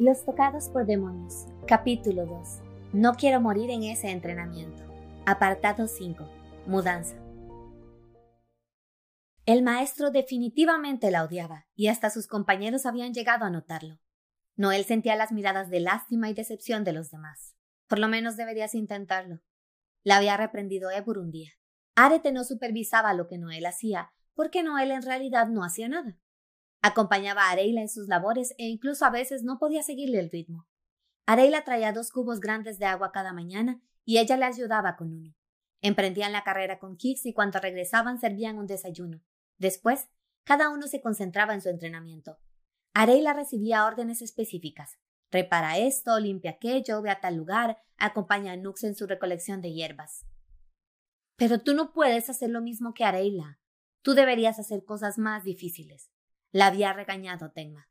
Los tocados por demonios. Capítulo 2. No quiero morir en ese entrenamiento. Apartado 5. Mudanza. El maestro definitivamente la odiaba, y hasta sus compañeros habían llegado a notarlo. Noel sentía las miradas de lástima y decepción de los demás. Por lo menos deberías intentarlo. La había reprendido Ebur un día. Arete no supervisaba lo que Noel hacía, porque Noel en realidad no hacía nada. Acompañaba a Areila en sus labores e incluso a veces no podía seguirle el ritmo. Areila traía dos cubos grandes de agua cada mañana y ella le ayudaba con uno. Emprendían la carrera con Kix y cuando regresaban servían un desayuno. Después, cada uno se concentraba en su entrenamiento. Areila recibía órdenes específicas. Repara esto, limpia aquello, ve a tal lugar, acompaña a Nux en su recolección de hierbas. Pero tú no puedes hacer lo mismo que Areila. Tú deberías hacer cosas más difíciles. La había regañado Tenma.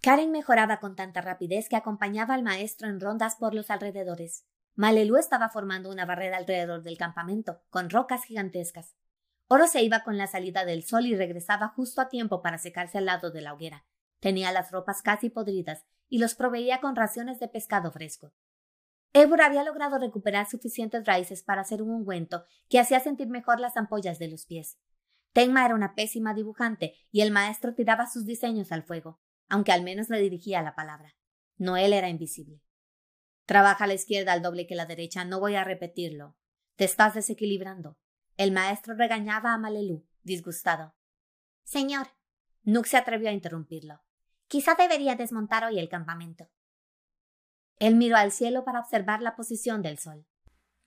Karen mejoraba con tanta rapidez que acompañaba al maestro en rondas por los alrededores. Malelú estaba formando una barrera alrededor del campamento, con rocas gigantescas. Oro se iba con la salida del sol y regresaba justo a tiempo para secarse al lado de la hoguera. Tenía las ropas casi podridas y los proveía con raciones de pescado fresco. Ébora había logrado recuperar suficientes raíces para hacer un ungüento que hacía sentir mejor las ampollas de los pies. Tenma era una pésima dibujante y el maestro tiraba sus diseños al fuego, aunque al menos le dirigía la palabra. Noel era invisible. Trabaja la izquierda al doble que la derecha, no voy a repetirlo. Te estás desequilibrando. El maestro regañaba a Malelú, disgustado. Señor. Nook se atrevió a interrumpirlo. Quizá debería desmontar hoy el campamento. Él miró al cielo para observar la posición del sol.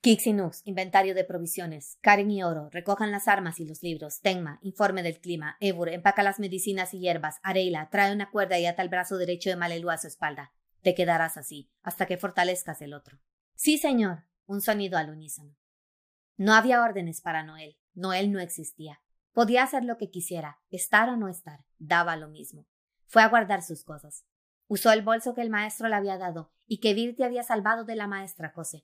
Kix y Nux, inventario de provisiones. Karen y Oro, recojan las armas y los libros. Tenma, informe del clima. Ebur, empaca las medicinas y hierbas. Areila, trae una cuerda y ata el brazo derecho de Malelu a su espalda. Te quedarás así, hasta que fortalezcas el otro. Sí, señor. Un sonido al unísono. No había órdenes para Noel. Noel no existía. Podía hacer lo que quisiera, estar o no estar. Daba lo mismo. Fue a guardar sus cosas. Usó el bolso que el maestro le había dado y que Virti había salvado de la maestra José.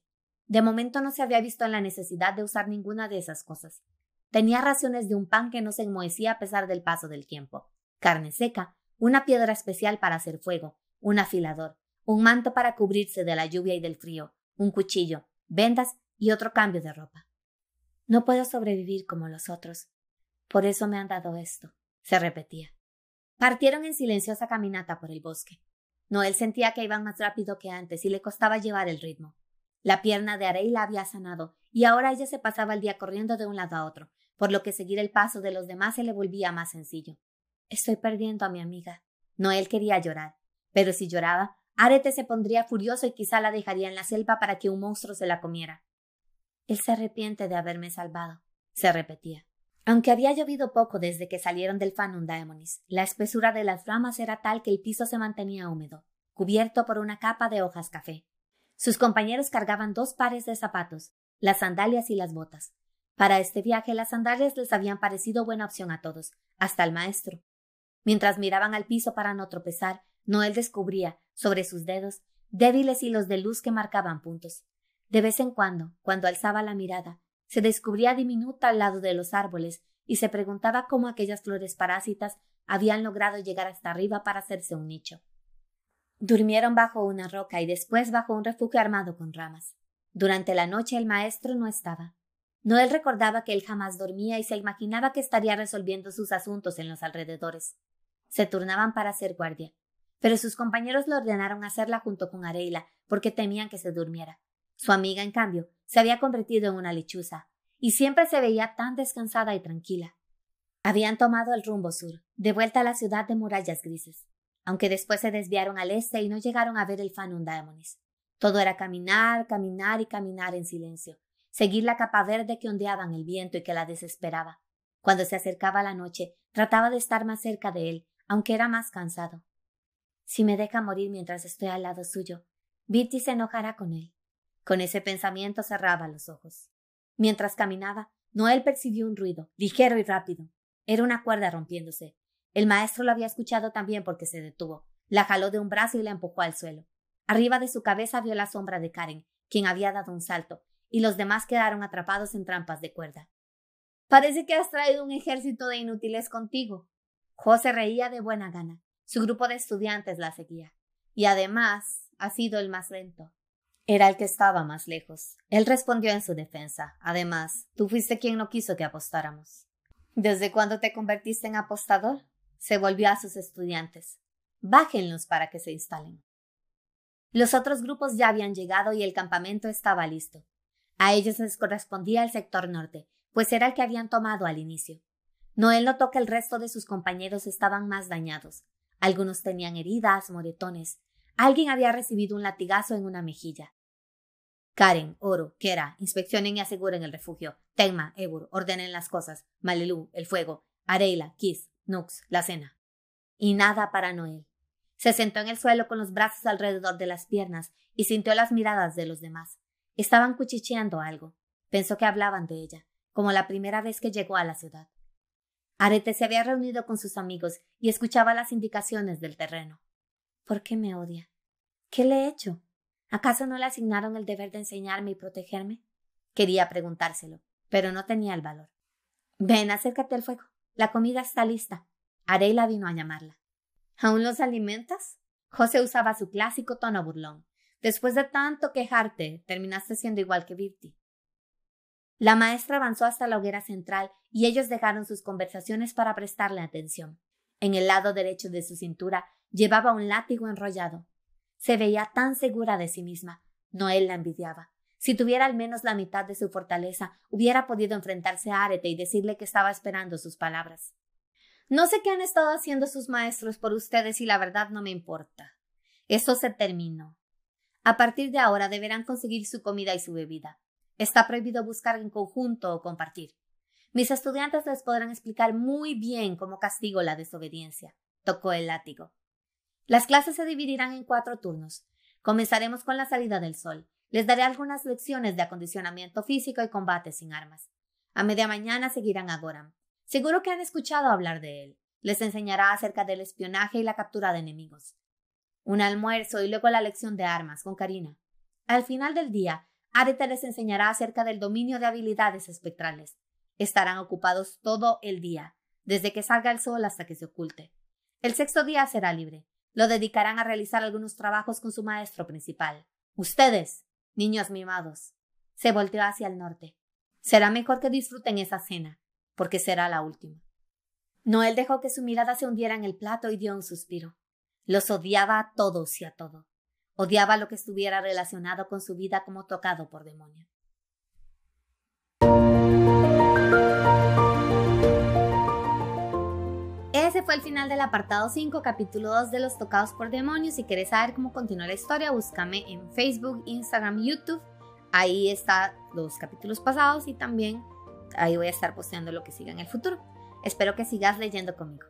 De momento no se había visto en la necesidad de usar ninguna de esas cosas. Tenía raciones de un pan que no se enmohecía a pesar del paso del tiempo, carne seca, una piedra especial para hacer fuego, un afilador, un manto para cubrirse de la lluvia y del frío, un cuchillo, vendas y otro cambio de ropa. No puedo sobrevivir como los otros. Por eso me han dado esto, se repetía. Partieron en silenciosa caminata por el bosque. Noel sentía que iban más rápido que antes y le costaba llevar el ritmo. La pierna de Areila había sanado, y ahora ella se pasaba el día corriendo de un lado a otro, por lo que seguir el paso de los demás se le volvía más sencillo. Estoy perdiendo a mi amiga. Noel quería llorar, pero si lloraba, Arete se pondría furioso y quizá la dejaría en la selva para que un monstruo se la comiera. Él se arrepiente de haberme salvado, se repetía. Aunque había llovido poco desde que salieron del Fanum Daemonis, la espesura de las ramas era tal que el piso se mantenía húmedo, cubierto por una capa de hojas café. Sus compañeros cargaban dos pares de zapatos, las sandalias y las botas. Para este viaje las sandalias les habían parecido buena opción a todos, hasta al maestro. Mientras miraban al piso para no tropezar, Noel descubría, sobre sus dedos, débiles hilos de luz que marcaban puntos. De vez en cuando, cuando alzaba la mirada, se descubría diminuta al lado de los árboles y se preguntaba cómo aquellas flores parásitas habían logrado llegar hasta arriba para hacerse un nicho. Durmieron bajo una roca y después bajo un refugio armado con ramas. Durante la noche el maestro no estaba. Noel recordaba que él jamás dormía y se imaginaba que estaría resolviendo sus asuntos en los alrededores. Se turnaban para hacer guardia, pero sus compañeros le ordenaron hacerla junto con Areila porque temían que se durmiera. Su amiga, en cambio, se había convertido en una lechuza, y siempre se veía tan descansada y tranquila. Habían tomado el rumbo sur, de vuelta a la ciudad de murallas grises aunque después se desviaron al este y no llegaron a ver el Fanum Daemonis. Todo era caminar, caminar y caminar en silencio, seguir la capa verde que ondeaba en el viento y que la desesperaba. Cuando se acercaba la noche, trataba de estar más cerca de él, aunque era más cansado. Si me deja morir mientras estoy al lado suyo, Bitty se enojará con él. Con ese pensamiento cerraba los ojos. Mientras caminaba, Noel percibió un ruido, ligero y rápido. Era una cuerda rompiéndose, el maestro lo había escuchado también porque se detuvo. La jaló de un brazo y la empujó al suelo. Arriba de su cabeza vio la sombra de Karen, quien había dado un salto, y los demás quedaron atrapados en trampas de cuerda. Parece que has traído un ejército de inútiles contigo. José reía de buena gana. Su grupo de estudiantes la seguía. y además ha sido el más lento. Era el que estaba más lejos. Él respondió en su defensa. Además, tú fuiste quien no quiso que apostáramos. ¿Desde cuándo te convertiste en apostador? Se volvió a sus estudiantes. Bájenlos para que se instalen. Los otros grupos ya habían llegado y el campamento estaba listo. A ellos les correspondía el sector norte, pues era el que habían tomado al inicio. Noel notó que el resto de sus compañeros estaban más dañados. Algunos tenían heridas, moretones. Alguien había recibido un latigazo en una mejilla. Karen, Oro, Kera, inspeccionen y aseguren el refugio. Tenma, Ebur, ordenen las cosas. Malelú, el fuego. Areila, Kiss, Nux, la cena. Y nada para Noel. Se sentó en el suelo con los brazos alrededor de las piernas y sintió las miradas de los demás. Estaban cuchicheando algo. Pensó que hablaban de ella, como la primera vez que llegó a la ciudad. Arete se había reunido con sus amigos y escuchaba las indicaciones del terreno. ¿Por qué me odia? ¿Qué le he hecho? ¿Acaso no le asignaron el deber de enseñarme y protegerme? Quería preguntárselo, pero no tenía el valor. Ven, acércate al fuego. La comida está lista. Areila vino a llamarla. ¿Aún los alimentas? José usaba su clásico tono burlón. Después de tanto quejarte, terminaste siendo igual que Virti. La maestra avanzó hasta la hoguera central y ellos dejaron sus conversaciones para prestarle atención. En el lado derecho de su cintura llevaba un látigo enrollado. Se veía tan segura de sí misma. Noel la envidiaba. Si tuviera al menos la mitad de su fortaleza, hubiera podido enfrentarse a Arete y decirle que estaba esperando sus palabras. No sé qué han estado haciendo sus maestros por ustedes y la verdad no me importa. Eso se terminó. A partir de ahora deberán conseguir su comida y su bebida. Está prohibido buscar en conjunto o compartir. Mis estudiantes les podrán explicar muy bien cómo castigo la desobediencia. Tocó el látigo. Las clases se dividirán en cuatro turnos. Comenzaremos con la salida del sol. Les daré algunas lecciones de acondicionamiento físico y combate sin armas. A media mañana seguirán a Goram. Seguro que han escuchado hablar de él. Les enseñará acerca del espionaje y la captura de enemigos un almuerzo y luego la lección de armas con Karina. Al final del día, Arete les enseñará acerca del dominio de habilidades espectrales. Estarán ocupados todo el día, desde que salga el sol hasta que se oculte. El sexto día será libre. Lo dedicarán a realizar algunos trabajos con su maestro principal. Ustedes, niños mimados. Se volteó hacia el norte. Será mejor que disfruten esa cena, porque será la última. Noel dejó que su mirada se hundiera en el plato y dio un suspiro. Los odiaba a todos y a todo. Odiaba lo que estuviera relacionado con su vida como tocado por demonio. Fue el final del apartado 5, capítulo 2 de Los Tocados por Demonios. Si quieres saber cómo continúa la historia, búscame en Facebook, Instagram, YouTube. Ahí están los capítulos pasados y también ahí voy a estar posteando lo que siga en el futuro. Espero que sigas leyendo conmigo.